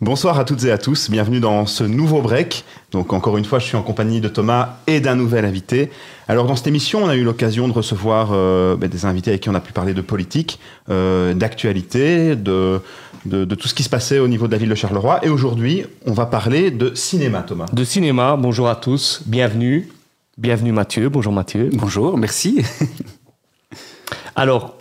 Bonsoir à toutes et à tous, bienvenue dans ce nouveau break. Donc encore une fois, je suis en compagnie de Thomas et d'un nouvel invité. Alors dans cette émission, on a eu l'occasion de recevoir euh, ben, des invités avec qui on a pu parler de politique, euh, d'actualité, de, de, de tout ce qui se passait au niveau de la ville de Charleroi. Et aujourd'hui, on va parler de cinéma, Thomas. De cinéma, bonjour à tous, bienvenue. Bienvenue Mathieu, bonjour Mathieu. Bonjour, merci. Alors,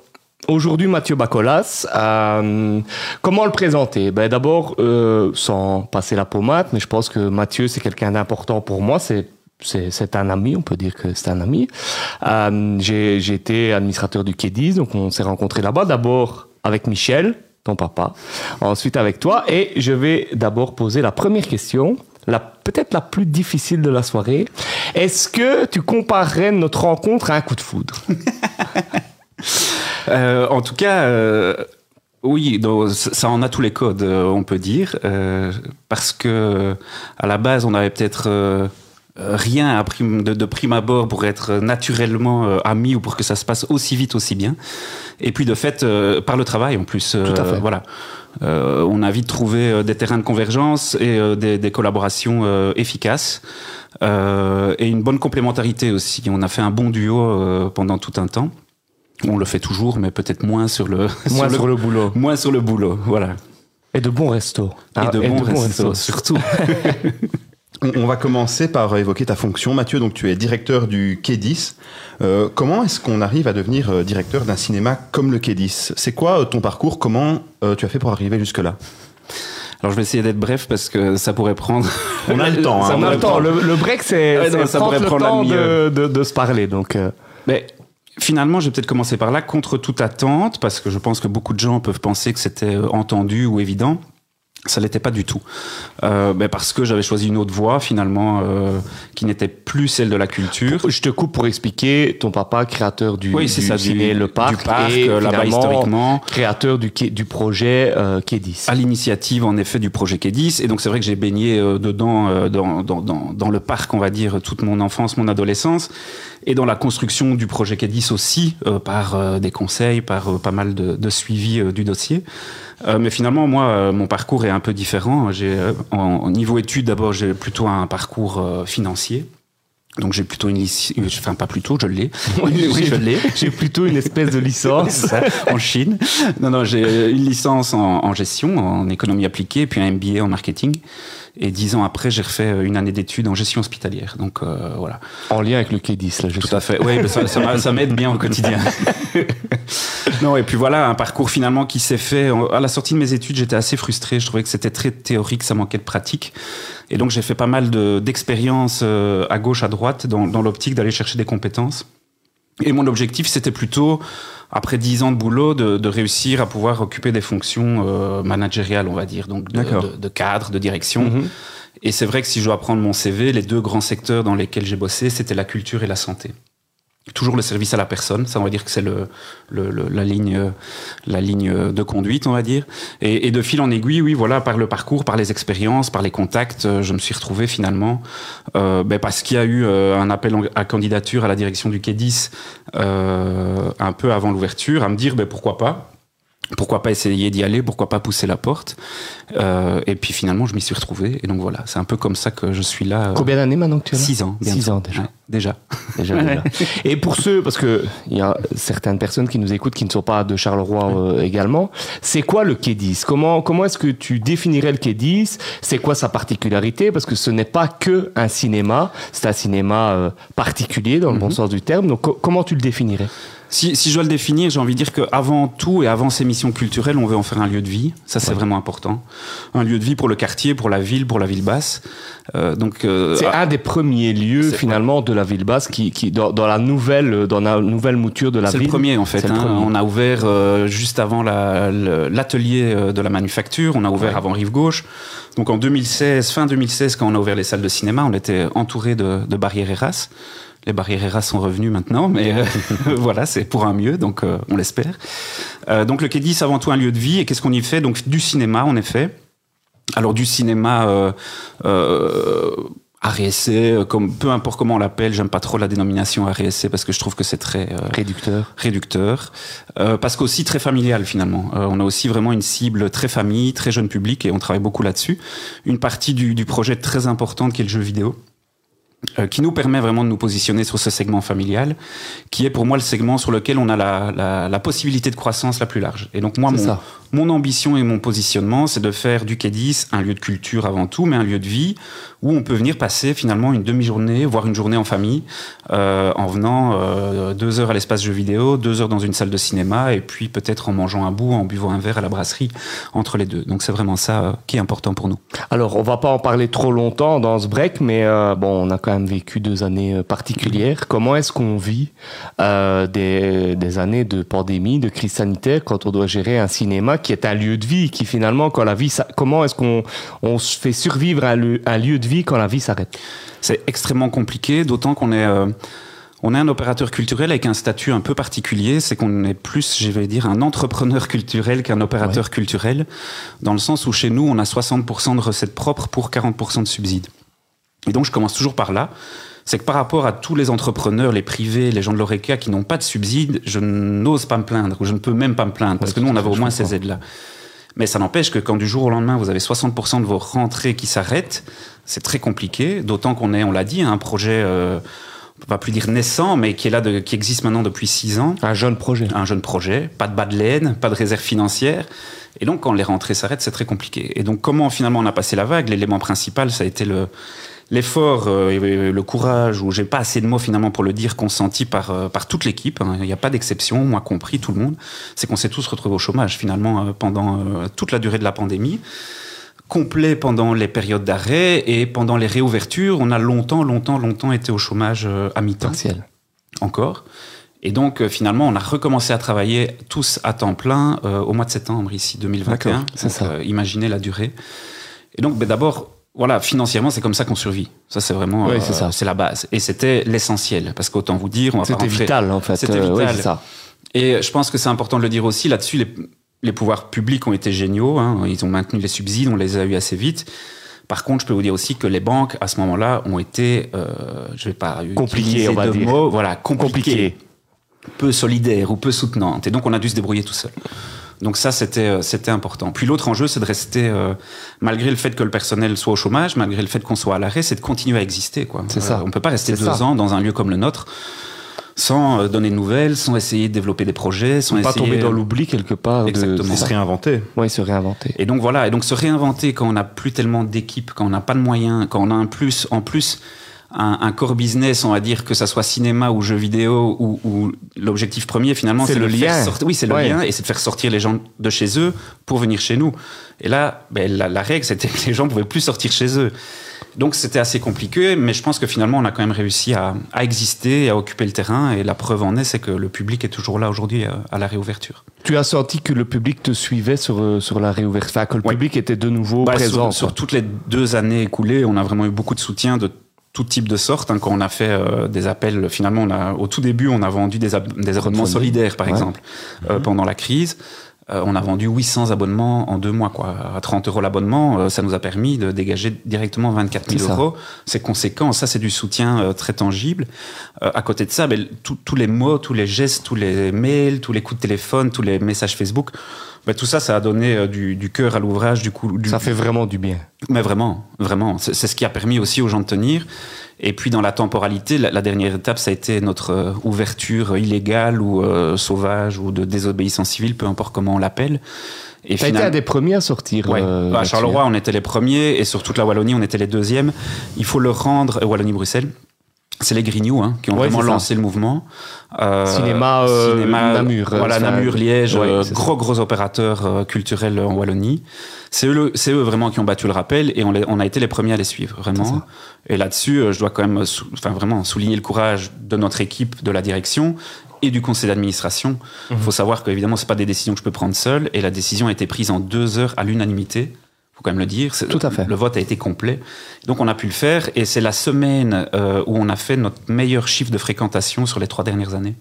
aujourd'hui Mathieu Bacolas, euh, comment le présenter? Ben, D'abord, euh, sans passer la pommade, mais je pense que Mathieu c'est quelqu'un d'important pour moi, c'est c'est un ami, on peut dire que c'est un ami. Euh, J'ai été administrateur du Quai donc on s'est rencontrés là-bas. D'abord avec Michel, ton papa, ensuite avec toi, et je vais d'abord poser la première question, la peut-être la plus difficile de la soirée. Est-ce que tu comparerais notre rencontre à un coup de foudre? Euh, en tout cas, euh, oui, donc, ça en a tous les codes, euh, on peut dire, euh, parce que à la base, on avait peut-être euh, rien à prime, de, de prime abord pour être naturellement euh, amis ou pour que ça se passe aussi vite, aussi bien. Et puis de fait, euh, par le travail en plus. Tout à fait. Voilà. Euh, on a vite trouvé euh, des terrains de convergence et euh, des, des collaborations euh, efficaces. Euh, et une bonne complémentarité aussi. On a fait un bon duo euh, pendant tout un temps. On le fait toujours, mais peut-être moins sur le Moi sur le boulot. moins sur le boulot. Voilà. Et de bons restos. Et Ah, de bons restos, restos. surtout. On, va commencer par évoquer ta fonction, Mathieu. Donc tu es directeur du Quai 10. Euh, comment est-ce qu'on arrive à devenir euh, directeur d'un cinéma comme le Quai 10 C'est quoi euh, ton parcours? Comment euh, tu as fait pour arriver jusque-là? Alors je vais essayer d'être bref parce que ça pourrait prendre. On a le temps, hein, Ça On a pourrait le temps. Le, le break, c'est Ouais, ça prendre pourrait le prendre la temps de, demi-heure. de, de se parler. Donc, euh, Mais finalement, je vais peut-être commencer par là, contre toute attente, parce que je pense que beaucoup de gens peuvent penser que c'était euh, entendu ou évident. Ça l'était pas du tout, euh, ben parce que j'avais choisi une autre voie finalement euh, qui n'était plus celle de la culture. je te coupe pour expliquer ton papa, créateur du, Oui, du ça, du- ciné Le Parc, du parc, et euh, là-bas historiquement. créateur du, du projet euh, 10. à l'initiative en effet du projet K10 et donc c'est vrai que j'ai baigné euh, dedans euh, dans, dans, dans, dans le parc on va dire toute mon enfance mon adolescence et dans la construction du projet K10 aussi euh, par euh, des conseils par euh, pas mal de, de suivi euh, du dossier Euh, mais finalement moi euh, mon parcours est un peu différent. J'ai euh, en, en niveau études d'abord j'ai plutôt un parcours financier donc j'ai plutôt une licence, enfin pas plutôt, je l'ai. Oui, oui, je l'ai. J'ai plutôt une espèce de licence. En Chine. Non, non, j'ai une licence en, en gestion, en économie appliquée, puis un MBA en marketing. Et dix ans après, j'ai refait une année d'études en gestion hospitalière. Donc euh, voilà. en lien avec le Quai 10, là, je Tout à fait. Oui, ça, ça m'aide bien au quotidien. non, et puis voilà, un parcours finalement qui s'est fait. À la sortie de mes études, j'étais assez frustré. Je trouvais que c'était très théorique, ça manquait de pratique. Et donc j'ai fait pas mal de- d'expériences euh, à gauche, à droite, dans, dans l'optique d'aller chercher des compétences. Et mon objectif, c'était plutôt, après dix ans de boulot, de, de réussir à pouvoir occuper des fonctions euh, managériales, on va dire, donc de, de cadre, de direction. Mhm. Et c'est vrai que si je dois prendre mon CV, les deux grands secteurs dans lesquels j'ai bossé, c'était la culture et la santé. Toujours le service à la personne, ça on va dire que c'est le, le, le- la ligne la ligne de conduite, on va dire. Et, et de fil en aiguille, oui, voilà, par le parcours, par les expériences, par les contacts, euh, je me suis retrouvé finalement, euh, ben, parce qu'il y a eu euh, un appel à candidature à la direction du Quai 10 euh, un peu avant l'ouverture, à me dire ben, pourquoi pas. Pourquoi pas essayer d'y aller Pourquoi pas pousser la porte Euh, Et puis finalement, je m'y suis retrouvé. Et donc voilà, c'est un peu comme ça que je suis là. euh, Combien d'années maintenant que tu es là? Six ans. Six ans déjà. Ouais, déjà. Déjà, déjà. Et pour ceux, parce que il y a certaines personnes qui nous écoutent qui ne sont pas de Charleroi euh, également, c'est quoi le Quai 10 Comment, comment est-ce que tu définirais le Quai 10 C'est quoi sa particularité? Parce que ce n'est pas que un cinéma, c'est un cinéma particulier dans le bon Mhm. sens du terme. Donc co- comment tu le définirais? Si, si je dois le définir, j'ai envie de dire qu'avant tout et avant ces missions culturelles, on veut en faire un lieu de vie. Ça, c'est Ouais. vraiment important. Un lieu de vie pour le quartier, pour la ville, pour la ville basse. Euh, donc, euh, C'est ah, un des premiers lieux C'est- finalement de la ville basse qui, qui dans, dans la nouvelle dans la nouvelle mouture de la c'est ville. le premier en fait. C'est hein. premier. On a ouvert euh, juste avant l'atelier euh, de la manufacture. On a ouvert Ouais. avant Rive Gauche. Donc en 2016, fin 2016, quand on a ouvert les salles de cinéma, on était entouré de, de barrières Eras. Les barrières Eras sont revenues maintenant, mais euh, voilà, c'est pour un mieux, donc euh, on l'espère. Euh, donc le Quai 10, avant tout un lieu de vie. Et qu'est-ce qu'on y fait? Donc du cinéma, en effet. Alors du cinéma euh, euh, RSC, euh, comme, peu importe comment on l'appelle, j'aime pas trop la dénomination RSC parce que je trouve que c'est très euh, Réducteur. réducteur, Euh, parce qu'aussi très familial finalement. Euh, on a aussi vraiment une cible très famille, très jeune public et on travaille beaucoup là-dessus. Une partie du, du projet très importante qui est le jeu vidéo. Euh, qui nous permet vraiment de nous positionner sur ce segment familial, qui est pour moi le segment sur lequel on a la, la, la possibilité de croissance la plus large. Et donc moi, mon, ça. mon ambition et mon positionnement, c'est de faire du Quai-10 un lieu de culture avant tout, mais un lieu de vie où on peut venir passer finalement une demi-journée, voire une journée en famille, euh, en venant euh, deux heures à l'espace jeux vidéo, deux heures dans une salle de cinéma, et puis peut-être en mangeant un bout, en buvant un verre à la brasserie entre les deux. Donc c'est vraiment ça euh, qui est important pour nous. Alors, on va pas en parler trop longtemps dans ce break, mais bon, on a quand même vécu deux années particulières. Comment est-ce qu'on vit des, années de pandémie, de crise sanitaire, quand on doit gérer un cinéma qui est un lieu de vie, qui finalement, quand la vie, comment est-ce qu'on on se fait survivre lieu, un lieu de vie quand la vie s'arrête C'est extrêmement compliqué, d'autant qu'on est, euh, on est un opérateur culturel avec un statut un peu particulier. C'est qu'on est plus, je vais dire, un entrepreneur culturel qu'un opérateur culturel, dans le sens où chez nous, on a 60% de recettes propres pour 40% de subsides. Et donc, je commence toujours par là. C'est que par rapport à tous les entrepreneurs, les privés, les gens de l'ORECA qui n'ont pas de subsides, je n'ose pas me plaindre, ou je ne peux même pas me plaindre, parce que nous, on avait au moins ces aides-là. Mais ça n'empêche que quand du jour au lendemain, vous avez 60% de vos rentrées qui s'arrêtent, c'est très compliqué, d'autant qu'on est, on l'a dit, un projet, euh, on va plus dire naissant, mais qui est là, de, qui existe maintenant depuis six ans. Un jeune projet. Un jeune projet, pas de bas de laine, pas de réserve financière. Et donc, quand les rentrées s'arrêtent, c'est très compliqué. Et donc, comment finalement on a passé la vague? L'élément principal, ça a été le l'effort, euh, et le courage, ou j'ai pas assez de mots finalement pour le dire, consenti par euh, par toute l'équipe. hein. Il n'y a pas d'exception, moi compris, tout le monde. C'est qu'on s'est tous retrouvés au chômage finalement euh, pendant euh, toute la durée de la pandémie complet pendant les périodes d'arrêt et pendant les réouvertures, on a longtemps, longtemps, longtemps été au chômage euh, à mi-temps Partiel. encore. Et donc, euh, finalement, on a recommencé à travailler tous à temps plein euh, au mois de septembre, ici, 2021. D'accord, c'est ça. euh, imaginez la durée. Et donc, ben, d'abord, voilà, financièrement, c'est comme ça qu'on survit. Ça, c'est vraiment, Oui, euh, c'est ça. c'est la base. Et c'était l'essentiel. Parce qu'autant vous dire, on va C'était vital, en fait. C'était Euh, vital. ça. et je pense que c'est important de le dire aussi. Là-dessus, les, les pouvoirs publics ont été géniaux. hein. Ils ont maintenu les subsides, on les a eu assez vite. Par contre, je peux vous dire aussi que les banques, à ce moment-là, ont été, euh, je vais pas Compliquées, on va dire. mots, voilà, compliquées, Compliqué. peu solidaires ou peu soutenantes. Et donc, on a dû se débrouiller tout seul. Donc ça, c'était euh, c'était important. Puis l'autre enjeu, c'est de rester, euh, malgré le fait que le personnel soit au chômage, malgré le fait qu'on soit à l'arrêt, c'est de continuer à exister. quoi. C'est ça. on peut pas rester C'est deux ça. ans dans un lieu comme le nôtre sans euh, donner de nouvelles, sans essayer de développer des projets, sans Pas essayer tomber dans l'oubli quelque part. Exactement. Et se réinventer. Oui, se réinventer. et donc voilà, et donc se réinventer quand on n'a plus tellement d'équipes, quand on n'a pas de moyens, quand on a un plus, en plus un, un core business, on va dire que ça soit cinéma ou jeux vidéo, ou, ou l'objectif premier finalement, C'est le faire lien. sortir- Oui, c'est le Ouais. lien, et c'est de faire sortir les gens de chez eux pour venir chez nous. Et là, ben, la, la règle, c'était que les gens pouvaient plus sortir chez eux. Donc c'était assez compliqué, mais je pense que finalement on a quand même réussi à, à exister, et à occuper le terrain, et la preuve en est, c'est que le public est toujours là aujourd'hui euh, à la réouverture. Tu as senti que le public te suivait sur, euh, sur la réouverture, enfin, que le Ouais. public était de nouveau Bah, présent. Sur, sur toutes les deux années écoulées, on a vraiment eu beaucoup de soutien de tout type de sorte. hein. quand on a fait euh, des appels, finalement, on a, au tout début, on a vendu des, des abonnements solidaires, par Ouais. exemple, euh, pendant la crise. Euh, on a vendu 800 abonnements en deux mois, quoi. À 30 euros l'abonnement, euh, ça nous a permis de dégager directement 24 000 C'est ça. euros. C'est conséquent. Ça, c'est du soutien euh, très tangible. À côté de ça, ben, tout- tous les mots, tous les gestes, tous les mails, tous les coups de téléphone, tous les messages Facebook, ben, tout ça, ça a donné du, du cœur à l'ouvrage, du coup, du, Ça fait vraiment du bien. mais vraiment, vraiment. C'est ce qui a permis aussi aux gens de tenir. Et puis dans la temporalité, la, la dernière étape, ça a été notre euh, ouverture illégale ou euh, sauvage ou de désobéissance civile, peu importe comment on l'appelle. Et Tu as été final- un des premiers à sortir. Ouais. euh, à là-dessus, Charleroi, on était les premiers, et sur toute la Wallonie, on était les deuxièmes. Il faut le rendre, Wallonie-Bruxelles. C'est les Grignoux hein, qui ont Ouais, vraiment ça. lancé le mouvement. Euh, Cinéma, euh, Namur, euh, Voilà, Namur, Liège, Ouais, euh, gros gros opérateurs euh, culturels en Wallonie. C'est eux, eux vraiment qui ont battu le rappel et on, les- on a été les premiers à les suivre, vraiment. Et là-dessus, je dois quand même, sou- enfin vraiment souligner le courage de notre équipe, de la direction et du conseil d'administration. Il Mhm. faut savoir qu'évidemment, c'est pas des décisions que je peux prendre seul et la décision a été prise en deux heures à l'unanimité. Quand même le dire. Tout à fait. Le vote a été complet. Donc on a pu le faire et c'est la semaine euh, où on a fait notre meilleur chiffre de fréquentation sur les trois dernières années.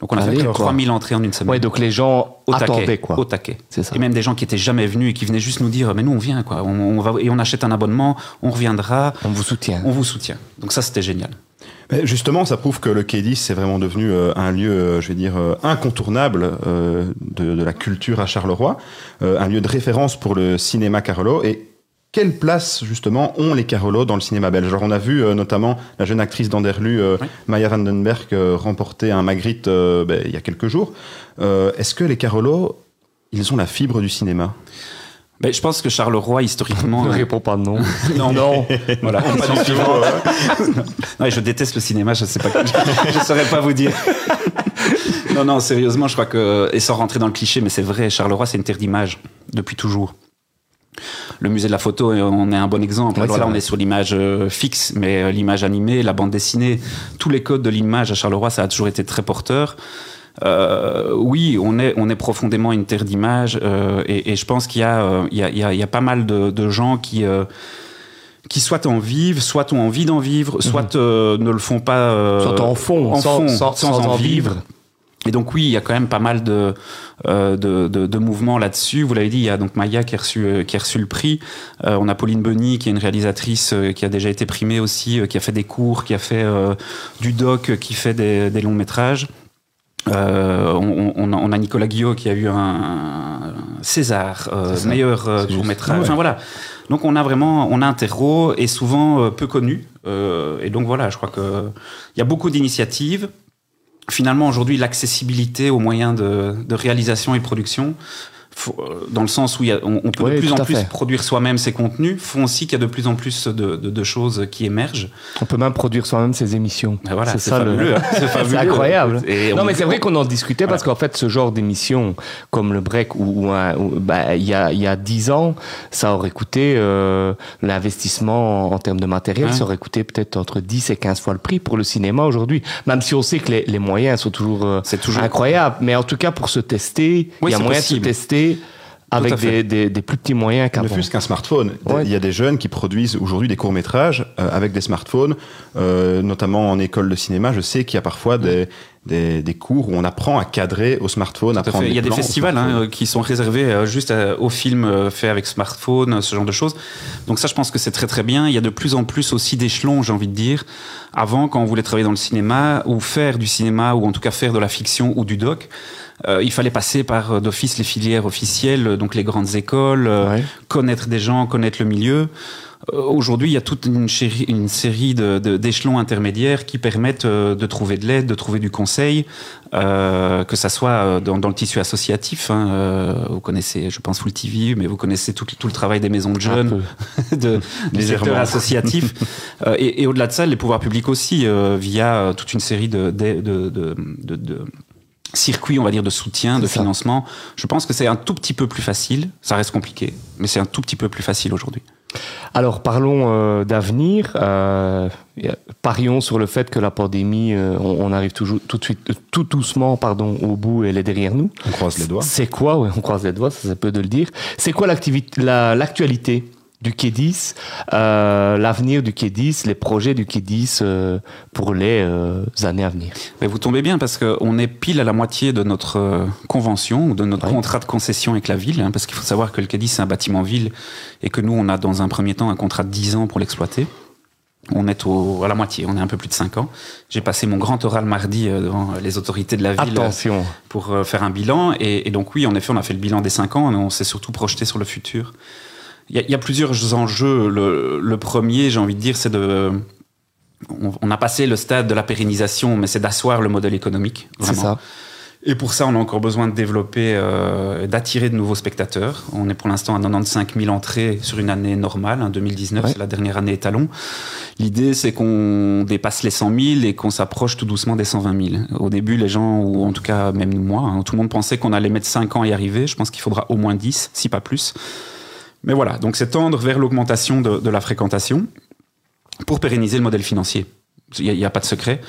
Donc on a Allez, fait quoi. 3000 entrées en une semaine. Ouais, donc les gens au attendaient taquet, quoi. Au taquet. C'est ça. Et même des gens qui étaient jamais venus et qui venaient juste nous dire, mais nous on vient quoi, on, on va et on achète un abonnement, on reviendra, On vous soutient. on vous soutient. Donc ça c'était génial. Justement, ça prouve que le K10 c'est vraiment devenu euh, un lieu, euh, je vais dire, euh, incontournable de, de la culture à Charleroi, un lieu de référence pour le cinéma Carolo. Et quelle place justement ont les Carolo dans le cinéma belge? Alors on a vu euh, notamment la jeune actrice d'Anderlu, euh, Oui. Maya Vandenberg, euh, remporter un Magritte ben, il y a quelques jours. Est-ce que les Carolo, ils ont la fibre du cinéma? Ben, je pense que Charleroi historiquement. Ne réponds pas non. non, non. Voilà, pas du tout. Non, je déteste le cinéma, je sais pas, je saurais pas vous dire. non, non, sérieusement, je crois que, et sans rentrer dans le cliché, mais c'est vrai, Charleroi, c'est une terre d'image depuis toujours. Le musée de la photo, euh, on est un bon exemple. Ouais, Alors là, on est sur l'image euh, fixe, mais euh, l'image animée, la bande dessinée, tous les codes de l'image à Charleroi, ça a toujours été très porteur. Euh, oui, on est, on est profondément une terre d'image, euh, et, et je pense qu'il y, a, euh, il y, a, il y, y a pas mal de, de gens qui, euh, qui soit en vivent, soit ont envie d'en vivre, soit euh, ne le font pas. euh, Soit en fond, en sans, fond, sans, sans sans en vivre. vivre. Et donc oui, il y a quand même pas mal de, euh, de, de, de mouvements là-dessus. Vous l'avez dit, il y a donc Maya qui a reçu, euh, qui a reçu le prix. Euh, on a Pauline Benny, qui est une réalisatrice qui a déjà été primée aussi, euh, qui a fait des cours, qui a fait euh, du doc, qui fait des, des longs métrages. Euh, on, on, a- on a Nicolas Guillot qui a eu un, un César, euh, meilleur euh, court métrage. Ouais. Enfin voilà. Donc on a vraiment, on a un terreau et souvent euh, peu connu. Euh, et donc voilà, je crois que il y a beaucoup d'initiatives. Finalement, aujourd'hui, l'accessibilité aux moyens de, de réalisation et de production, dans le sens où il y a- on, on peut Oui, de plus en plus fait. produire soi-même ses contenus, font aussi qu'il y a de plus en plus de, de- de choses qui émergent. On peut même produire soi-même ses émissions. Ben voilà, c'est c'est ça le- fabuleux, hein. C'est fabuleux. C'est incroyable. Et non, on- mais c'est vrai qu'on en discutait parce qu'en fait, ce genre d'émission, comme le break, ou- bah, il y a il y a dix ans, ça aurait coûté euh, l'investissement en, en termes de matériel, Ouais. ça aurait coûté peut-être entre 10 et 15 fois le prix pour le cinéma aujourd'hui. Même si on sait que les, les moyens sont toujours, euh, toujours- incroyables, mais en tout cas pour se tester, il Oui, y a moyen possible. de se tester avec des, des, des plus petits moyens Ne qu'avant. fût-ce qu'un smartphone. Ouais. Il y a des jeunes qui produisent aujourd'hui des courts-métrages euh, avec des smartphones, euh, notamment en école de cinéma. Je sais qu'il y a parfois des, des, des cours où on apprend à cadrer au smartphone, à Tout à prendre fait. Il y a des festivals hein, qui sont réservés euh, juste à- aux films euh, faits avec smartphone, ce genre de choses. Donc ça, je pense que c'est très très bien. Il y a de plus en plus aussi d'échelons, j'ai envie de dire. Avant, quand on voulait travailler dans le cinéma ou faire du cinéma ou en tout cas faire de la fiction ou du doc, euh, il fallait passer par euh, d'office les filières officielles, euh, donc les grandes écoles, euh, Ouais. connaître des gens, connaître le milieu. Euh, Aujourd'hui, il y a toute une, chéri- une série de- de- d'échelons intermédiaires qui permettent euh, de trouver de l'aide, de trouver du conseil, euh, que ça soit dans, dans le tissu associatif. hein, euh, vous connaissez, je pense, Full TV, mais vous connaissez tout, tout le travail des maisons de Un jeunes, de, du Légèrement. secteur associatif. Euh, et et au-delà de ça, les pouvoirs publics aussi, euh, via toute une série de, de, de, circuits, on va dire, de soutien, de ça. financement. Je pense que c'est un tout petit peu plus facile. Ça reste compliqué, mais c'est un tout petit peu plus facile aujourd'hui. Alors parlons euh, d'avenir. Euh, a- parions sur le fait que la pandémie, euh, on, on arrive toujours tout de suite, euh, tout doucement, pardon, au bout et elle est derrière nous. On croise les doigts. C'est quoi? Ouais, On croise les doigts, ça c'est peu de le dire. C'est quoi l'activité, la- l'actualité? Du K10, euh, l'avenir du K10, les projets du K10 euh, pour les euh, années à venir Mais vous tombez bien parce qu'on est pile à la moitié de notre euh, convention ou de notre Ouais. contrat de concession avec la ville, hein, parce qu'il faut savoir que le Cadis c'est un bâtiment ville et que nous on a dans un premier temps un contrat de 10 ans pour l'exploiter. On est au, à la moitié, on est un peu plus de 5 ans. J'ai passé mon grand oral mardi euh, devant les autorités de la ville Attention. pour faire un bilan. Et, et donc oui, en effet, on a fait le bilan des 5 ans, mais on s'est surtout projeté sur le futur. Il y, a, il y a plusieurs enjeux. Le, le premier, j'ai envie de dire, c'est de... On, on a passé le stade de la pérennisation, mais c'est d'asseoir le modèle économique. C'est ça. Et pour ça, on a encore besoin de développer, euh, d'attirer de nouveaux spectateurs. On est pour l'instant à 95 000 entrées sur une année normale. hein, 2019, Ouais. c'est la dernière année étalon. L'idée, c'est qu'on dépasse les 100 000 et qu'on s'approche tout doucement des 120 000. Au début, les gens, ou en tout cas même moi, hein, tout le monde pensait qu'on allait mettre 5 ans à y arriver. Je pense qu'il faudra au moins 10, si pas plus. Mais voilà, donc c'est tendre vers l'augmentation de, de la fréquentation pour pérenniser le modèle financier. Il n'y a, pas de secret.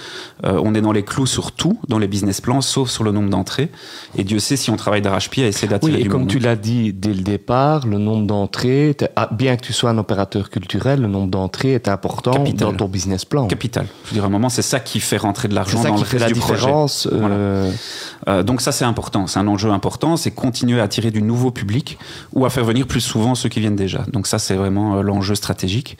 Euh, on est dans les clous sur tout, dans les business plans, sauf sur le nombre d'entrées. Et Dieu sait si on travaille d'arrache-pied à essayer d'attirer oui, et comme tu l'as dit dès le départ, le nombre d'entrées, ah, bien que tu sois un opérateur culturel, le nombre d'entrées est important Capital. dans ton business plan. Capital. Je veux dire, à un moment, c'est ça qui fait rentrer de l'argent dans qui le fait reste la du différence. projet. Voilà. euh, Euh, donc ça, c'est important. C'est un enjeu important. C'est continuer à attirer du nouveau public ou à faire venir plus souvent ceux qui viennent déjà. Donc ça, c'est vraiment euh, l'enjeu stratégique.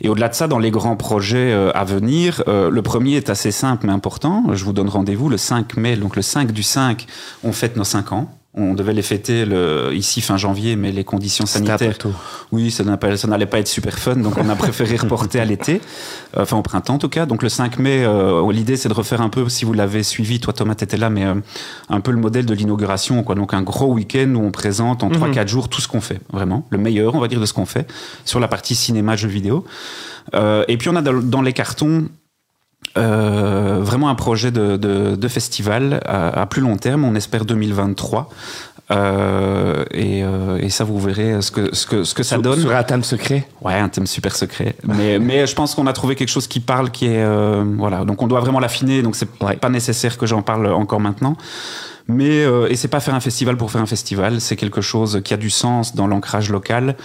Et au-delà de ça, dans les grands projets euh, à venir, euh, le premier est assez simple mais important. Je vous donne rendez-vous le 5 mai. Donc le 5 du 5, on fête nos 5 ans. On devait les fêter le, ici fin janvier, mais les conditions sanitaires oui, ça n'allait pas être super fun, donc on a préféré reporter à l'été, Euh, enfin au printemps en tout cas. Donc le 5 mai, euh, l'idée c'est de refaire un peu, si vous l'avez suivi, toi Thomas t'étais là, mais euh, un peu le modèle de l'inauguration, quoi. Donc un gros week-end où on présente en 3-4 jours tout ce qu'on fait, vraiment, le meilleur, on va dire, de ce qu'on fait sur la partie cinéma, jeux vidéo. Euh, et puis on a dans, les cartons vraiment un projet de, de, festival à, à plus long terme, on espère 2023. Euh, et, euh, et ça, vous verrez ce que, ce que, ce que ça donne. Sur un thème secret. Ouais, un thème super secret. Mais, mais je pense qu'on a trouvé quelque chose qui parle, qui est euh, voilà. Donc on doit vraiment l'affiner. Donc c'est Ouais. pas nécessaire que j'en parle encore maintenant. Mais euh, et c'est pas faire un festival pour faire un festival. C'est quelque chose qui a du sens dans l'ancrage local,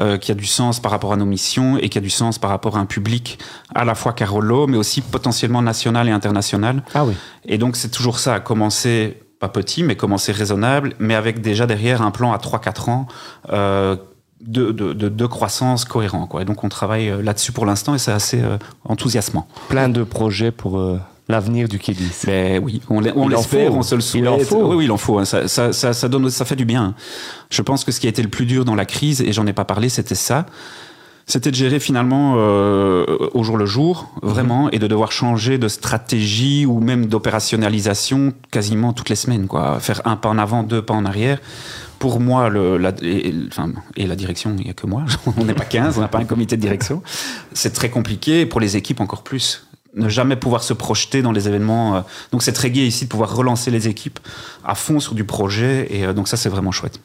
euh, qui a du sens par rapport à nos missions et qui a du sens par rapport à un public à la fois Carolo, mais aussi potentiellement national et international. Ah oui. Et donc c'est toujours ça, commencer pas petit, mais commencer raisonnable, mais avec déjà derrière un plan à 3-4 ans euh, de, de, de, de croissance cohérent. Quoi. Et donc on travaille euh, là-dessus pour l'instant et c'est assez euh, enthousiasmant. Plein de projets pour euh, l'avenir du Kidis. Mais oui, on on Il l'espère, on se le Il souhaite. en faut. Oui, oui, il en faut. hein. Ça, ça, ça, ça donne, ça fait du bien. Je pense que ce qui a été le plus dur dans la crise, et j'en ai pas parlé, c'était ça. C'était de gérer finalement euh, au jour le jour, vraiment, et de devoir changer de stratégie ou même d'opérationnalisation quasiment toutes les semaines, quoi. Faire un pas en avant, deux pas en arrière. Pour moi, le, la, et, et- enfin, et la direction, il n'y a que moi. on n'est pas 15, on n'a pas un comité de direction. C'est très compliqué, et pour les équipes encore plus. Ne jamais pouvoir se projeter dans les événements. euh. Donc c'est très gai ici de pouvoir relancer les équipes à fond sur du projet, et euh, donc ça c'est vraiment chouette.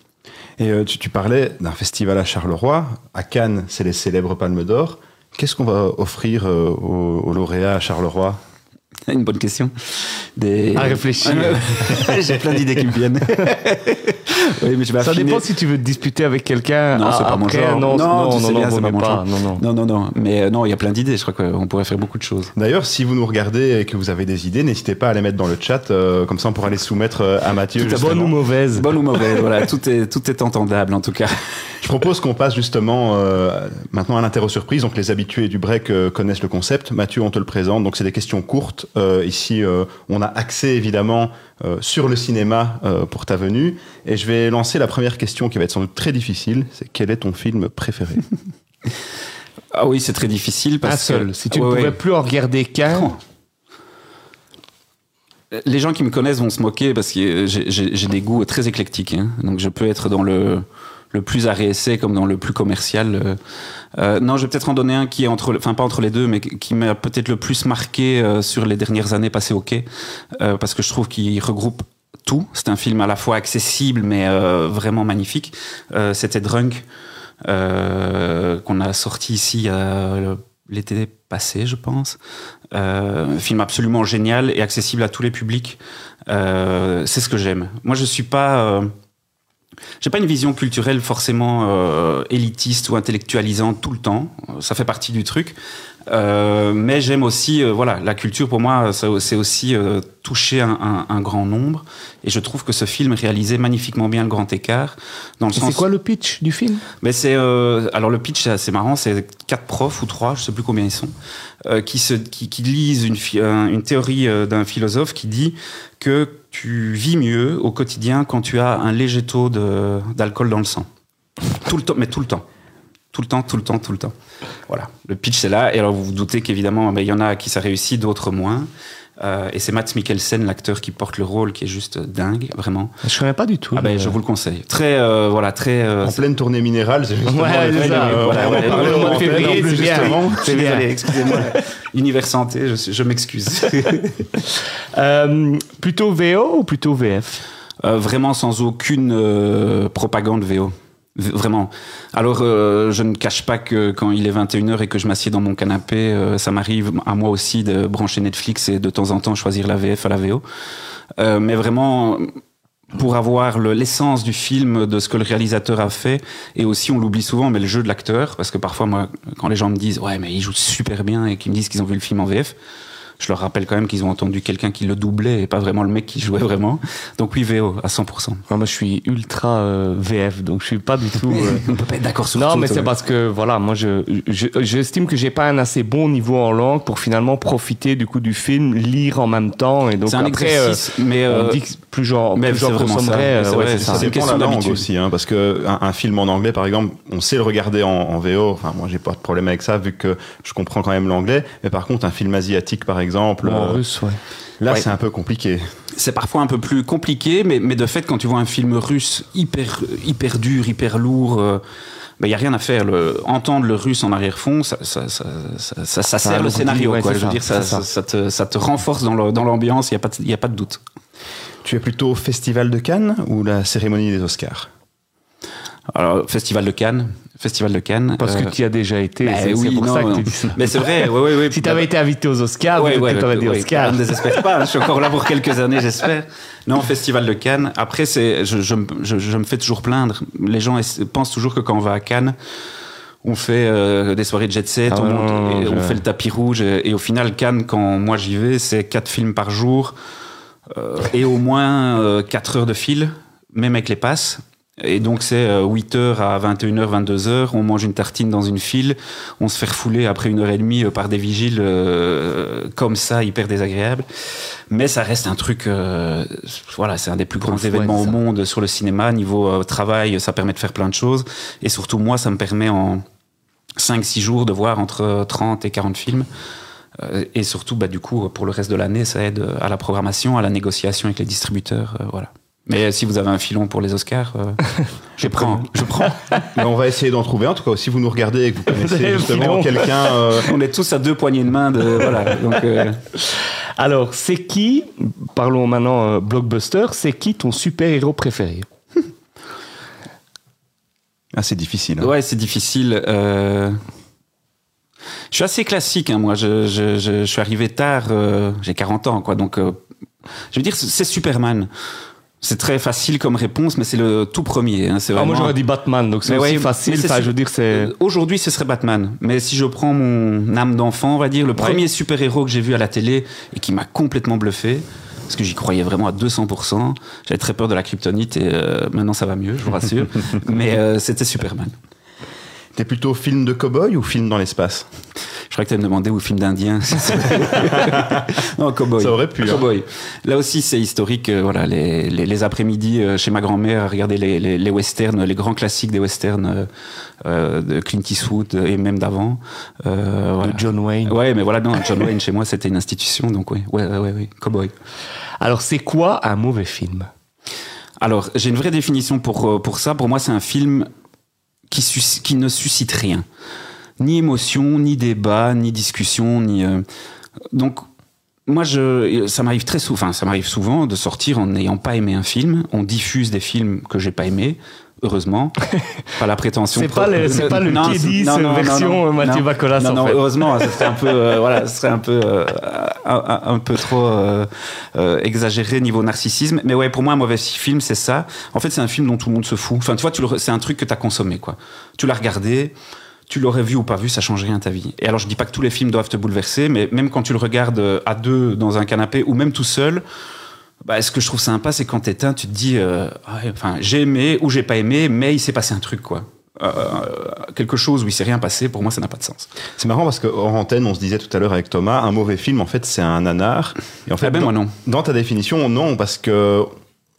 Et euh, tu, parlais d'un festival à Charleroi. À Cannes, c'est les célèbres Palmes d'Or. Qu'est-ce qu'on va offrir euh, aux lauréats à Charleroi? Une bonne question. Des... À réfléchir. J'ai plein d'idées qui me viennent. oui, mais je vais Ça affiner. dépend si tu veux te disputer avec quelqu'un. Non, c'est ah, pas mon genre. Non, Non, non, non, non, pas pas. Non, non. Non, non, non. Mais euh, non, il y a plein d'idées. Je crois qu'on pourrait faire beaucoup de choses. D'ailleurs, si vous nous regardez et que vous avez des idées, n'hésitez pas à les mettre dans le chat. euh, comme ça, on pourra les soumettre euh, à Mathieu. Bonne ou mauvaise. Bonne ou mauvaise, voilà, tout est, tout est entendable en tout cas. Je propose qu'on passe justement euh, maintenant à l'interro surprise. Donc les habitués du break euh, connaissent le concept. Mathieu, on te le présente. Donc c'est des questions courtes. Euh, ici, euh, on a accès évidemment euh, sur le cinéma euh, pour ta venue. Et je vais lancer la première question qui va être sans doute très difficile. C'est quel est ton film préféré? Ah oui, c'est très difficile Un parce seul. que Si tu Ouais, ne pouvais ouais. plus en regarder qu'un. Les gens qui me connaissent vont se moquer parce que j'ai des goûts très éclectiques. hein. Donc je peux être dans le, le plus essai comme dans le plus commercial. euh. Euh, non, je vais peut-être en donner un qui est entre, enfin pas entre les deux, mais qui m'a peut-être le plus marqué euh, sur les dernières années passées au quai, parce que je trouve qu'il regroupe tout. C'est un film à la fois accessible mais vraiment magnifique. C'était Drunk qu'on a sorti ici l'été passé, je pense. Euh, film absolument génial et accessible à tous les publics. C'est ce que j'aime. Moi, je suis pas. J'ai pas une vision culturelle forcément euh, élitiste ou intellectualisante tout le temps. Ça fait partie du truc. Euh, mais j'aime aussi, euh, voilà, la culture pour moi, c'est aussi euh, toucher un, un- un grand nombre. Et je trouve que ce film réalisait magnifiquement bien le grand écart. Dans le Et sens C'est quoi le pitch du film? Mais c'est euh, alors le pitch c'est assez marrant, c'est quatre profs ou trois, je sais plus combien ils sont, euh, qui se qui, qui lisent une théorie euh, d'un philosophe qui dit que tu vis mieux au quotidien quand tu as un léger taux d'alcool dans le sang. Tout le temps, mais tout le temps. Tout le temps, tout le temps, tout le temps. Voilà. Le pitch, c'est là. Et alors, vous vous doutez qu'évidemment, ben, il y en a qui ça réussit, d'autres moins. Euh, et c'est Matt Mikkelsen, l'acteur qui porte le rôle, qui est juste dingue, vraiment. Je connais pas du tout. Ah ben, je vous le conseille. Très, euh, voilà, très. euh, En pleine tournée minérale, c'est justement Ouais, le c'est ça. Voilà, on ouais, en mois de février, en plus, c'est bien. justement. Désolé, excusez-moi. Univers santé, je, m'excuse. Euh, plutôt VO ou plutôt VF Euh, vraiment sans aucune euh, propagande VO. Vraiment. Alors, euh, je ne cache pas que quand il est 21h et que je m'assieds dans mon canapé, euh, ça m'arrive à moi aussi de brancher Netflix et de temps en temps choisir la VF à la VO. Euh, mais vraiment, pour avoir le- l'essence du film, de ce que le réalisateur a fait, et aussi, on l'oublie souvent, mais le jeu de l'acteur, parce que parfois, moi, quand les gens me disent, ouais, mais il joue super bien, et qu'ils me disent qu'ils ont vu le film en VF, je leur rappelle quand même qu'ils ont entendu quelqu'un qui le doublait et pas vraiment le mec qui jouait vraiment. Donc oui, VO à 100%. Non, moi, je suis ultra euh, VF, donc je suis pas du tout. euh, On peut pas être d'accord sur Non, tout, mais c'est parce que voilà, moi, je, je- j'estime que j'ai pas un assez bon niveau en langue pour finalement profiter du coup du film, lire en même temps, et donc C'est un après, euh, exercice, mais on euh, dit que plus j'en, mais plus vraiment ça. consommerais, C'est euh, vrai, ouais, ça. une Ça dépend question la langue aussi, hein, parce que un, un film en anglais, par exemple, on sait le regarder en, en VO. Enfin, moi, j'ai pas de problème avec ça vu que je comprends quand même l'anglais. Mais par contre, un film asiatique, par exemple, En euh, russe, ouais. là, Ouais. c'est un peu compliqué. c'est parfois un peu plus compliqué, mais, mais de fait, quand tu vois un film russe hyper, hyper dur, hyper lourd, il n'y a rien à faire. Le, entendre le russe en arrière-fond, ça, ça, ça, ça, ça- ça sert le scénario. ouais, quoi. c'est Je veux ça, dire, ça, c'est ça. ça, ça te, ça te renforce dans l'ambiance, il n'y a, a pas de doute. Tu es plutôt Festival de Cannes ou la cérémonie des Oscars? Alors, Festival de Cannes. Festival de Cannes. Parce euh, que tu y as déjà été, bah c'est, oui, pour non, ça que tu dis ça. Mais c'est vrai, oui, oui, oui. Si tu avais été invité aux Oscars, Ouais, ouais, que tu aurais dit ouais, Oscars. Ne désespère pas, hein, je suis encore là pour quelques années, j'espère. Non, Festival de Cannes. Après, c'est, je, je, me- je, je me fais toujours plaindre. Les gens pensent toujours que quand on va à Cannes, on fait euh, des soirées de jet set, Ah on, ouais, monte non, non, et je- on fait le tapis rouge. Et, et au final, Cannes, quand moi j'y vais, c'est quatre films par jour euh, et au moins euh, 4 heures de fil, même avec les passes. Et donc c'est 8h à 21h, 22h, on mange une tartine dans une file, on se fait refouler après une heure et demie euh, par des vigiles euh, comme ça, hyper désagréable. Mais ça reste un truc, euh, voilà, c'est un des plus grands événements au monde sur le cinéma. Niveau euh, travail, ça permet de faire plein de choses. Et surtout moi, ça me permet en 5-6 jours de voir entre 30 et 40 films. Euh, et surtout, bah, du coup, pour le reste de l'année, ça aide à la programmation, à la négociation avec les distributeurs. euh, voilà. Mais si vous avez un filon pour les Oscars, euh, je prends. Je prends. Mais on va essayer d'en trouver. En tout cas, si vous nous regardez et que vous connaissez justement quelqu'un, euh, On est tous à deux poignées de main. De, voilà. Donc, euh, Alors, c'est qui, parlons maintenant euh, blockbuster, c'est qui ton super-héros préféré? Ah, c'est difficile. hein. ouais, c'est difficile. euh, Je suis assez classique, hein, moi. Je, je, je, je suis arrivé tard. euh, J'ai 40 ans, quoi. Donc, euh, je veux dire, c'est Superman. C'est très facile comme réponse, mais c'est le tout premier. hein, c'est Ah, Moi, j'aurais dit Batman, donc c'est aussi ouais, facile. Enfin, je veux dire, c'est... Euh, Aujourd'hui, ce serait Batman. Mais si je prends mon âme d'enfant, on va dire, le premier super-héros que j'ai vu à la télé et qui m'a complètement bluffé, parce que j'y croyais vraiment à 200%, j'avais très peur de la kryptonite et euh, maintenant ça va mieux, je vous rassure. Mais euh, c'était Superman. T'es plutôt film de cow-boy ou film dans l'espace? Je crois que tu me demandé où film d'Indien. non, Cowboy. Ça aurait pu, hein. Cowboy. Là aussi, c'est historique. euh, voilà, les, les, les après-midi euh, chez ma grand-mère, à regarder les, les, les westerns, les grands classiques des westerns euh, de Clint Eastwood et même d'avant. Euh, voilà. de John Wayne. Ouais, mais voilà, non, John Wayne chez moi, c'était une institution, donc oui, ouais, ouais, ouais, ouais, Cowboy. Alors, c'est quoi un mauvais film? Alors, j'ai une vraie définition pour, pour ça. Pour moi, c'est un film qui, ne suscite rien. Ni émotion, ni débat, ni discussion, ni. euh, Donc, moi, je, ça m'arrive très souvent, ça m'arrive souvent de sortir en n'ayant pas aimé un film. On diffuse des films que j'ai pas aimés. Heureusement, pas la prétention. C'est pas le- c'est pas le Non, Kédis, non, non, version, Mathieu. Bacolas, Non, en non, fait. heureusement, ce serait un peu, euh, voilà, ce serait un peu, euh, un, peu trop euh, euh, exagéré niveau narcissisme. Mais ouais, pour moi, un mauvais film, c'est ça. En fait, c'est un film dont tout le monde se fout. Enfin, tu vois, tu le c'est un truc que tu as consommé, quoi. Tu l'as regardé. Tu l'aurais vu ou pas vu, ça change rien à ta vie. Et alors, je dis pas que tous les films doivent te bouleverser, mais même quand tu le regardes à deux dans un canapé ou même tout seul, bah, ce que je trouve sympa, c'est quand t'éteins, tu te dis, euh, ouais, enfin, j'ai aimé ou j'ai pas aimé, mais il s'est passé un truc, quoi. Euh, quelque chose où il s'est rien passé, pour moi, ça n'a pas de sens. C'est marrant parce qu'en antenne, on se disait tout à l'heure avec Thomas, un mauvais film, en fait, c'est un nanar. Et en fait, Ah ben, dans, moi, non. dans ta définition, non, parce que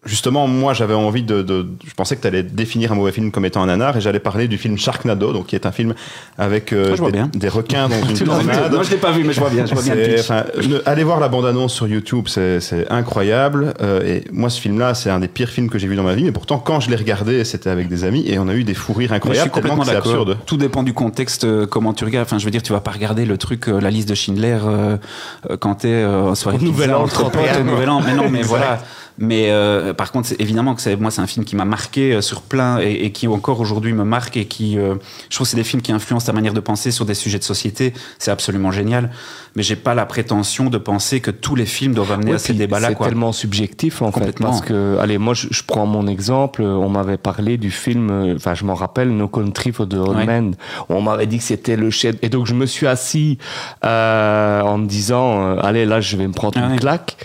justement, moi, j'avais envie de, de- Je pensais que tu allais définir un mauvais film comme étant un nanar, et j'allais parler du film Sharknado, donc qui est un film avec euh, des, bien. des requins dans une tornade. Moi, je l'ai pas vu, mais je vois bien, je vois bien le allez voir la bande-annonce sur YouTube, c'est c'est incroyable. Euh, et moi, ce film-là, c'est un des pires films que j'ai vu dans ma vie. Mais pourtant, quand je l'ai regardé, c'était avec des amis et on a eu des fous rires Mais je incroyables. suis complètement que c'est d'accord. absurde. Tout dépend du contexte, euh, comment tu regardes. Enfin, je veux dire, tu vas pas regarder le truc, euh, la liste de Schindler, euh, quand t'es euh, en soirée Nouvel An, entre potes, 31. au Nouvel An. Mais non, mais voilà. Mais, euh, par contre, évidemment que moi, c'est un film qui m'a marqué euh, sur plein et, et qui encore aujourd'hui me marque et qui, euh, je trouve, que c'est des films qui influencent ta manière de penser sur des sujets de société. C'est absolument génial. Mais j'ai pas la prétention de penser que tous les films doivent amener Ouais, à ces débats-là. C'est tellement subjectif en fait parce que allez moi je, je prends mon exemple on m'avait parlé du film euh, enfin je m'en rappelle No Country for the Old Ouais. Men on m'avait dit que c'était le chef et donc je me suis assis euh, en me disant euh, allez là je vais me prendre Ah une claque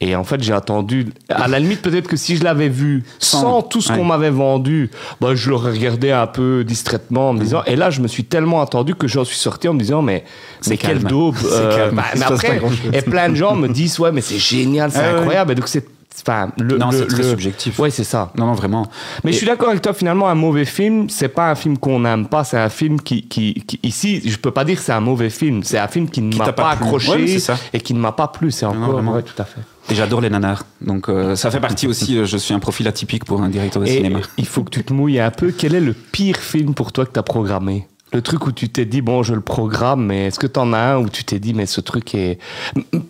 et en fait, j'ai attendu. À la limite, peut-être que si je l'avais vu sans, Sans- tout ce ouais. qu'on m'avait vendu, bah, je l'aurais regardé un peu distraitement en me disant. Et là, je me suis tellement attendu que j'en suis sorti en me disant, mais, C'est daube. C'est euh, bah, mais après, et plein de gens me disent, ouais, mais c'est génial, c'est Ah ouais. incroyable. Et donc, c'est. Enfin, le, Non, c'est très le- subjectif. Ouais, c'est ça. Non, non, vraiment. Mais Et- je suis d'accord avec toi, finalement, un mauvais film, c'est pas un film qu'on n'aime pas, c'est un film qui, qui, qui- Ici, je peux pas dire que c'est un mauvais film, c'est un film qui ne m'a pas, accroché Ouais, et qui ne m'a pas plu, c'est non, encore. ouais, tout à fait. Et j'adore les nanars. Donc, euh, ça fait partie aussi, euh, je suis un profil atypique pour un directeur de Et cinéma. il faut que tu te mouilles un peu. Quel est le pire film pour toi que tu as programmé? Le truc où tu t'es dit, bon, je le programme, mais est-ce que tu en as un où tu t'es dit, mais ce truc est.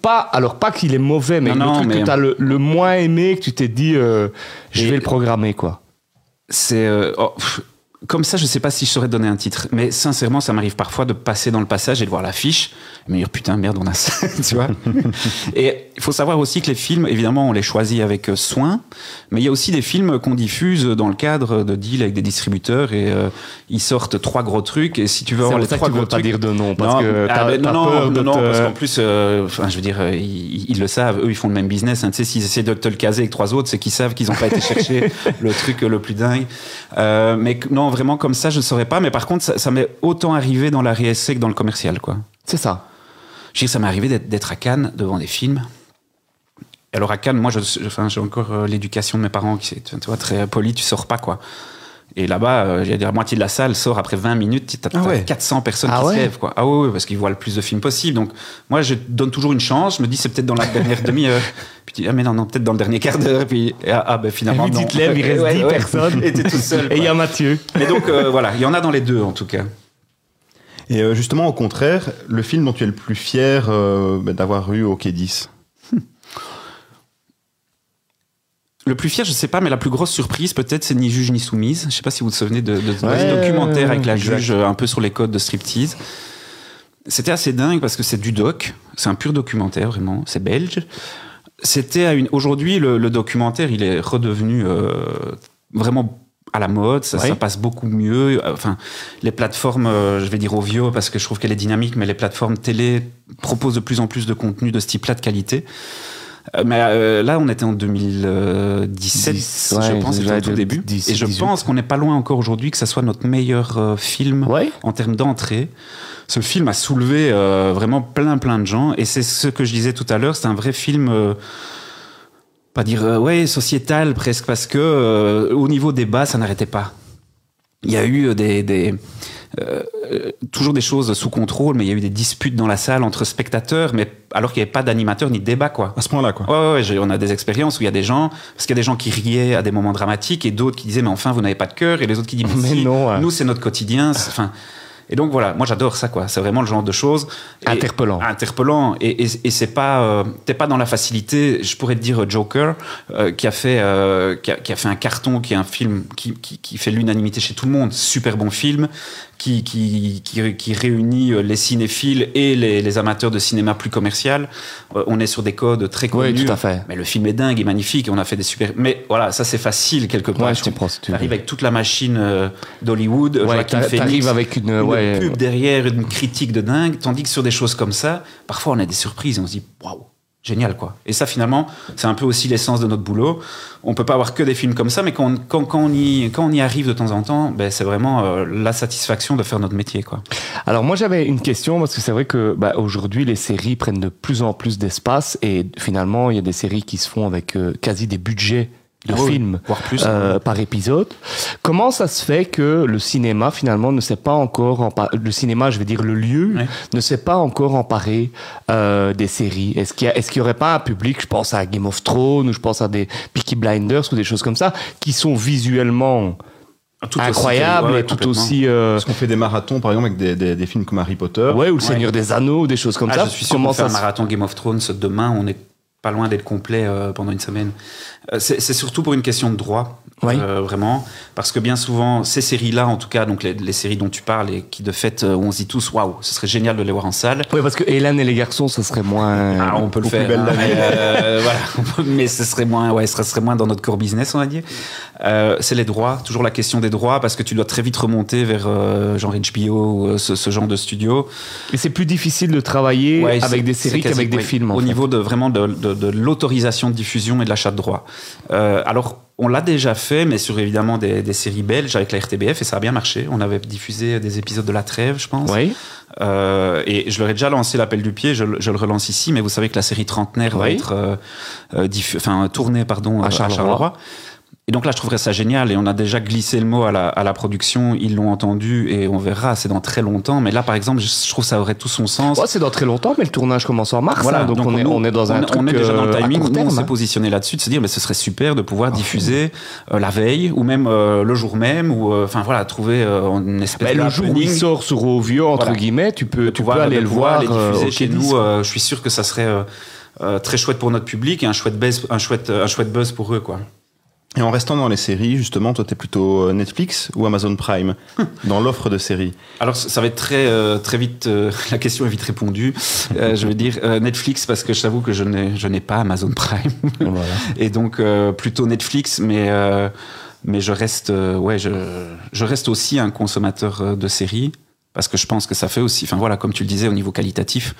Pas, alors, pas qu'il est mauvais, mais Non, le non, truc mais- que tu as le, le moins aimé, que tu t'es dit, euh, je vais le programmer, quoi. C'est euh, oh, comme ça, je sais pas si je saurais donner un titre, mais sincèrement, ça m'arrive parfois de passer dans le passage et de voir l'affiche et me dire putain merde, on a ça, tu vois. et il faut savoir aussi que les films, évidemment, on les choisit avec euh, soin, mais il y a aussi des films qu'on diffuse dans le cadre de deals avec des distributeurs et euh, ils sortent trois gros trucs et si tu veux avoir les trois tu gros veux pas trucs, dire de nom, parce non, que ah, ben non, peur de non, non, te- parce qu'en plus, euh, je veux dire, euh, ils, ils le savent, eux, ils font le même business. hein. Tu sais, s'ils essaient de te le caser avec trois autres, c'est qu'ils savent qu'ils n'ont pas été chercher le truc le plus dingue. Euh, mais non, vraiment comme ça, je ne saurais pas. Mais par contre, ça, ça m'est autant arrivé dans la réessai que dans le commercial, quoi. C'est ça. Je veux dire, ça m'est arrivé d'être- à Cannes devant des films. Et alors à Cannes, moi, je- je- enfin, j'ai encore euh, l'éducation de mes parents qui est, tu vois, très poli, tu sors pas, quoi. Et là-bas, euh, la moitié de la salle sort après 20 minutes, t'as ah ouais. 400 personnes ah qui ouais. se lèvent, quoi. Ah oui, ouais, parce qu'ils voient le plus de films possible. Donc, moi, je donne toujours une chance. Je me dis, c'est peut-être dans la dernière demi-heure. Puis tu dis, ah, mais non, non, peut-être dans le dernier quart d'heure. Puis, ah, ah ben finalement, non. Tu te il reste 10 personnes. Et tout seul. et il y a Mathieu. Mais donc, euh, voilà, il y en a dans les deux, en tout cas. Et euh, justement, au contraire, le film dont tu es le plus fier ben, d'avoir eu au K10 Le plus fier, je sais pas, mais la plus grosse surprise, peut-être, c'est Ni juge ni soumise. Je sais pas si vous vous souvenez de, de, ce documentaire avec la exact. juge, euh, un peu sur les codes de striptease. C'était assez dingue parce que c'est du doc. C'est un pur documentaire, vraiment. C'est belge. C'était à une. Aujourd'hui, le, le documentaire, il est redevenu euh, vraiment à la mode. Ça passe beaucoup mieux. Enfin, les plateformes, euh, je vais dire Ovio parce que je trouve qu'elle est dynamique, mais les plateformes télé proposent de plus en plus de contenu de ce type-là de qualité. Euh, Mais euh, là, on était en 2017, Dix, je pense, c'était au tout début. et je 18. pense qu'on n'est pas loin encore aujourd'hui que ça soit notre meilleur euh, film Ouais. en termes d'entrée. Ce film a soulevé euh, vraiment plein plein de gens et c'est ce que je disais tout à l'heure, c'est un vrai film pas dire euh, ouais sociétal presque parce que euh, au niveau débat ça n'arrêtait pas. Il y a eu des, des euh, euh, toujours des choses sous contrôle, mais il y a eu des disputes dans la salle entre spectateurs, mais alors qu'il n'y avait pas d'animateur ni de débat quoi. À ce point-là, quoi. Ouais, ouais, on a des expériences où il y a des gens, parce qu'il y a des gens qui riaient à des moments dramatiques et d'autres qui disaient mais enfin vous n'avez pas de cœur et les autres qui disent Mais si, non, nous c'est notre quotidien. Enfin, et donc voilà, moi j'adore ça quoi. C'est vraiment le genre de choses Interpellant. interpellant et, et, et c'est pas euh, t'es pas dans la facilité. Je pourrais te dire euh, Joker euh, qui a fait euh, qui, a, qui a fait un carton, qui est un film qui, qui, qui fait l'unanimité chez tout le monde. Super bon film qui, qui, qui, qui réunit euh, les cinéphiles et les, les amateurs de cinéma plus commercial. Euh, on est sur des codes très Oui, connus. tout à fait. Mais le film est dingue, il est magnifique, on a fait des super. Mais voilà, ça c'est facile quelque part. Ouais, je comprends tu avec toute la machine euh, d'Hollywood, Ouais, t'arrives avec une, une ouais, pub derrière, une critique de dingue, tandis que sur des choses comme ça, parfois on a des surprises et on se dit waouh, génial quoi. Et ça finalement, c'est un peu aussi l'essence de notre boulot. On peut pas avoir que des films comme ça, mais quand on, quand, on, y, quand on y arrive de temps en temps, ben, c'est vraiment euh, la satisfaction de faire notre métier quoi. Alors moi j'avais une question parce que c'est vrai que bah, aujourd'hui les séries prennent de plus en plus d'espace et finalement il y a des séries qui se font avec euh, quasi des budgets de Ah oui, films voire plus. euh, par épisode. Comment ça se fait que le cinéma finalement ne s'est pas encore empa- le cinéma je vais dire le lieu ne s'est pas encore emparé euh, des séries? Est-ce qu'il y aurait pas un public je pense à Game of Thrones ou je pense à des Peaky Blinders ou des choses comme ça qui sont visuellement Tout aussi- ouais, ouais, et tout aussi euh, Parce qu'on fait des marathons, par exemple, avec des, des, des films comme Harry Potter. ouais ou le Ouais. Seigneur des Anneaux des choses comme Ah, ça je suis sûr Comment qu'on fait ça un marathon Game of Thrones demain, on est pas loin d'être complet euh, pendant une semaine. Euh, c'est surtout pour une question de droit, Oui. euh, vraiment, parce que bien souvent ces séries-là, en tout cas, donc les, les séries dont tu parles et qui de fait, euh, on se dit tous, waouh, ce serait génial de les voir en salle. Oui, parce que Hélène et les garçons, ça serait moins. Ah, on peut le faire, plus belle hein, mais, euh, voilà. mais ce serait moins, ouais, ce serait moins dans notre core business, on va dire. Euh, c'est les droits, toujours la question des droits, parce que tu dois très vite remonter vers euh, genre HBO, ou, ce, ce genre de studio. Et c'est plus difficile de travailler Ouais, avec des séries qu'avec des films. Au fait. niveau de vraiment de, de- de l'autorisation de diffusion et de l'achat de droits. Euh, alors, on l'a déjà fait, mais sur évidemment des, des séries belges avec la RTBF, et ça a bien marché. On avait diffusé des épisodes de La Trêve, je pense. Oui. Euh, et je leur ai déjà lancé l'appel du pied, je, le- je le relance ici, mais vous savez que la série Trentenaire va être euh, euh, tournée pardon, À euh, Charleroi. Et donc là, je trouverais ça génial. Et on a déjà glissé le mot à la, à la production. Ils l'ont entendu et on verra. C'est dans très longtemps. Mais là, par exemple, je, trouve que ça aurait tout son sens. Ouais, c'est dans très longtemps, mais le tournage commence en mars. Voilà, hein, donc, on, est, on est dans un on, truc. on est déjà dans le euh, timing. Nous, on s'est hein. positionné là-dessus de se dire, mais ce serait super de pouvoir diffuser euh, la veille ou même euh, le jour même ou euh, enfin voilà, trouver une espèce Bah, le jour où il sort sur Ovio, entre Voilà. guillemets, tu peux, de tu pouvoir- peux aller de le voir. euh, diffuser chez nous. je suis sûr que ça serait très chouette pour notre public et un chouette buzz, un chouette, un chouette buzz pour eux quoi. Et en restant dans les séries, justement, toi, t'es plutôt euh, Netflix ou Amazon Prime dans l'offre de séries Alors ça va être très euh, très vite. euh, la question est vite répondue. Euh, je vais dire euh, Netflix parce que je t'avoue que je n'ai je n'ai pas Amazon Prime Voilà. et donc euh, plutôt Netflix, mais euh, mais je reste euh, ouais je je reste aussi un consommateur de séries parce que je pense que ça fait aussi. Enfin voilà, comme tu le disais au niveau qualitatif.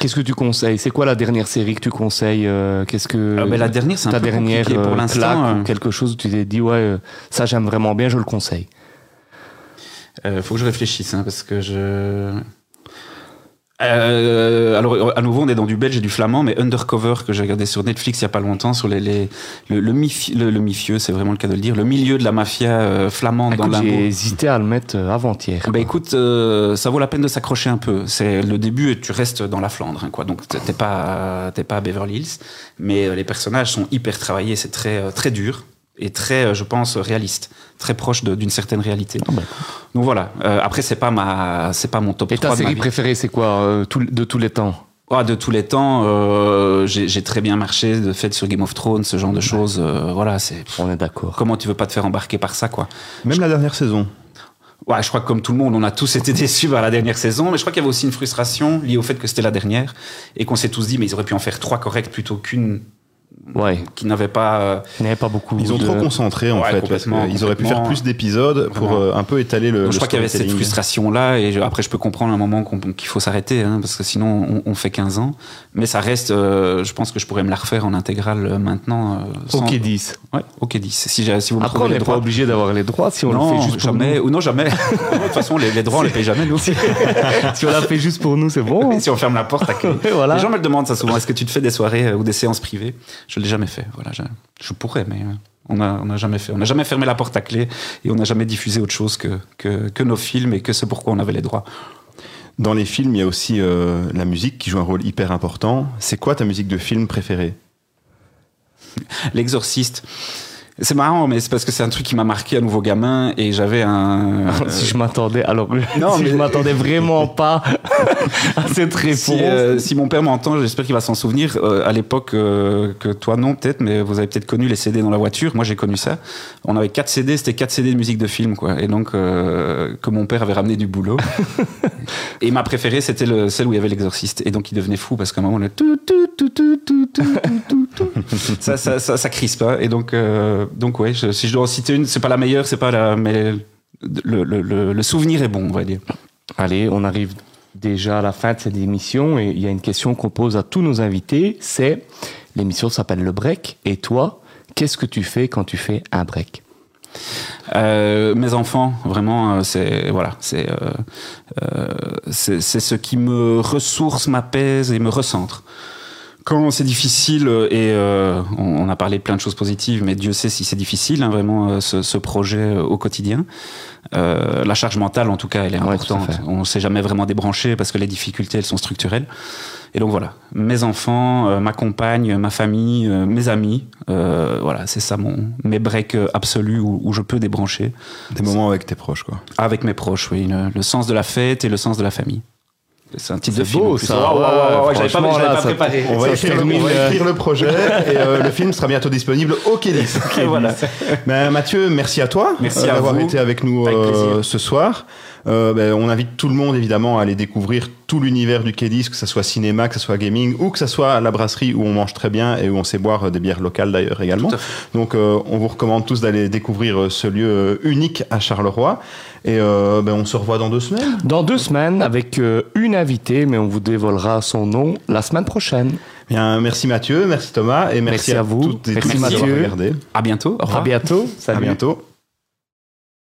Qu'est-ce que tu conseilles? C'est quoi la dernière série que tu conseilles euh, Qu'est-ce que Euh, ben, la dernière c'est un ta peu dernière compliqué pour euh, l'instant. claque euh, ou quelque chose où tu t'es dit ouais ça j'aime vraiment bien, je le conseille. Euh, faut que je réfléchisse, hein, parce que je. Euh, alors, à nouveau, on est dans du belge et du flamand, mais Undercover, que j'ai regardé sur Netflix il y a pas longtemps, sur les, les- le, le, le, le mifieux, c'est vraiment le cas de le dire, le milieu de la mafia euh, flamande dans Écoute, l'Imbo. J'ai hésité à le mettre euh, avant-hier. Ben écoute, euh, ça vaut la peine de s'accrocher un peu. C'est le début et tu restes dans la Flandre, hein, quoi. Donc t'es pas t'es pas à Beverly Hills, mais euh, les personnages sont hyper travaillés. C'est très euh, très dur et très, euh, je pense, réaliste, très proche de- d'une certaine réalité. Ah ben. Donc voilà. Euh, après c'est pas ma c'est pas mon top Et 3 ta de ma série vie. préférée, c'est quoi euh, tout- de tous les temps? Ah, de tous les temps, euh, j'ai j'ai très bien marché de fait sur Game of Thrones, ce genre de choses. euh, voilà, c'est On est d'accord. comment tu veux pas te faire embarquer par ça, quoi? Même la dernière saison. Ouais, je crois que comme tout le monde, on a tous été déçus par la dernière saison, mais je crois qu'il y avait aussi une frustration liée au fait que c'était la dernière et qu'on s'est tous dit, mais ils auraient pu en faire trois correctes plutôt qu'une Ouais, qui n'avait pas. euh, avait pas beaucoup. Ils ont de- trop concentré, en Ouais, fait. Parce qu'ils auraient pu faire plus d'épisodes pour euh, un peu étaler le. Donc, le je crois qu'il y avait cette storytelling. frustration-là, et je- après, je peux comprendre à un moment qu'on- qu'il faut s'arrêter, hein, parce que sinon, on, on fait 15 ans. Mais ça reste, euh, je pense que je pourrais me la refaire en intégrale euh, maintenant. euh, sans- Ok 10. Ouais, ok 10. Si, j'ai- si vous me Après, on n'est les pas droits. obligé d'avoir les droits si on non, le fait juste pour jamais. nous. Ou non, jamais. de toute façon, les, les droits, on les paye jamais, nous. si on l'a fait juste pour nous, c'est bon. si on ferme la porte à clé. voilà. Les gens me le demandent ça souvent. Est-ce que tu te fais des soirées euh, ou des séances privées? Je l'ai jamais fait. Voilà, je, je pourrais, mais euh, on a, on a jamais fait. On n'a jamais fermé la porte à clé et on n'a jamais diffusé autre chose que, que, que nos films et que ce pourquoi on avait les droits. Dans les films, il y a aussi euh, la musique qui joue un rôle hyper important. C'est quoi ta musique de film préférée? L'exorciste. C'est marrant, mais c'est parce que c'est un truc qui m'a marqué à nouveau gamin et j'avais un. si je m'attendais, alors Non, si mais- je m'attendais vraiment pas à cette réponse. Si, euh, si mon père m'entend, j'espère qu'il va s'en souvenir. Euh, à l'époque, euh, que toi non peut-être, mais vous avez peut-être connu les CD dans la voiture. Moi, j'ai connu ça. On avait quatre CD, c'était quatre CD de musique de film, quoi. Et donc, que mon père avait ramené du boulot. et ma préférée, c'était le, celle où il y avait l'exorciste. Et donc, il devenait fou parce qu'à un moment, le tout, tout, tout, tout, tout, tout, tout, tout, tout. ça, ça, ça, ça crispe. hein. Et donc, donc ouais, je- si je dois en citer une, c'est pas la meilleure, c'est pas la, mais le, le, le, le souvenir est bon, on va dire. Allez, on arrive déjà à la fin de cette émission et il y a une question qu'on pose à tous nos invités, c'est l'émission s'appelle le break et toi, qu'est-ce que tu fais quand tu fais un break? Euh, mes enfants, vraiment, euh, c'est voilà, c'est euh, euh, c'est c'est ce qui me ressource, m'apaise et me recentre. Quand c'est difficile euh, et euh, on, on a parlé de plein de choses positives, mais Dieu sait si c'est difficile, hein, vraiment euh, ce, ce projet euh, au quotidien. Euh, la charge mentale, en tout cas, elle est importante. On ne s'est jamais vraiment débranché parce que les difficultés, elles sont structurelles. Et donc voilà, mes enfants, euh, ma compagne, ma famille, euh, mes amis, euh, voilà, c'est ça mon mes breaks absolus où, où je peux débrancher Des moments avec tes proches, quoi. avec mes proches, oui, le, le sens de la fête et le sens de la famille. C'est un titre de C'est film. en beau, j'avais pas, là, pas préparé. On va, écrire, le- on va écrire le projet et euh, le film sera bientôt disponible au Kélis. voilà. Ben, Mathieu, merci à toi Merci euh, d'avoir été avec nous Avec euh, ce soir. Euh, ben, on invite tout le monde évidemment à aller découvrir tout l'univers du Kélis, que ce soit cinéma, que ce soit gaming ou que ce soit la brasserie où on mange très bien et où on sait boire euh, des bières locales d'ailleurs également. À Donc euh, on vous recommande tous d'aller découvrir ce lieu unique à Charleroi. Et euh, ben, on se revoit dans deux semaines. Dans deux semaines, avec euh, une invitée, mais on vous dévoilera son nom la semaine prochaine. Bien, merci Mathieu, merci Thomas et merci, Merci à vous. toutes et Merci tous Mathieu. À bientôt. Au revoir. À bientôt. À Salut. bientôt.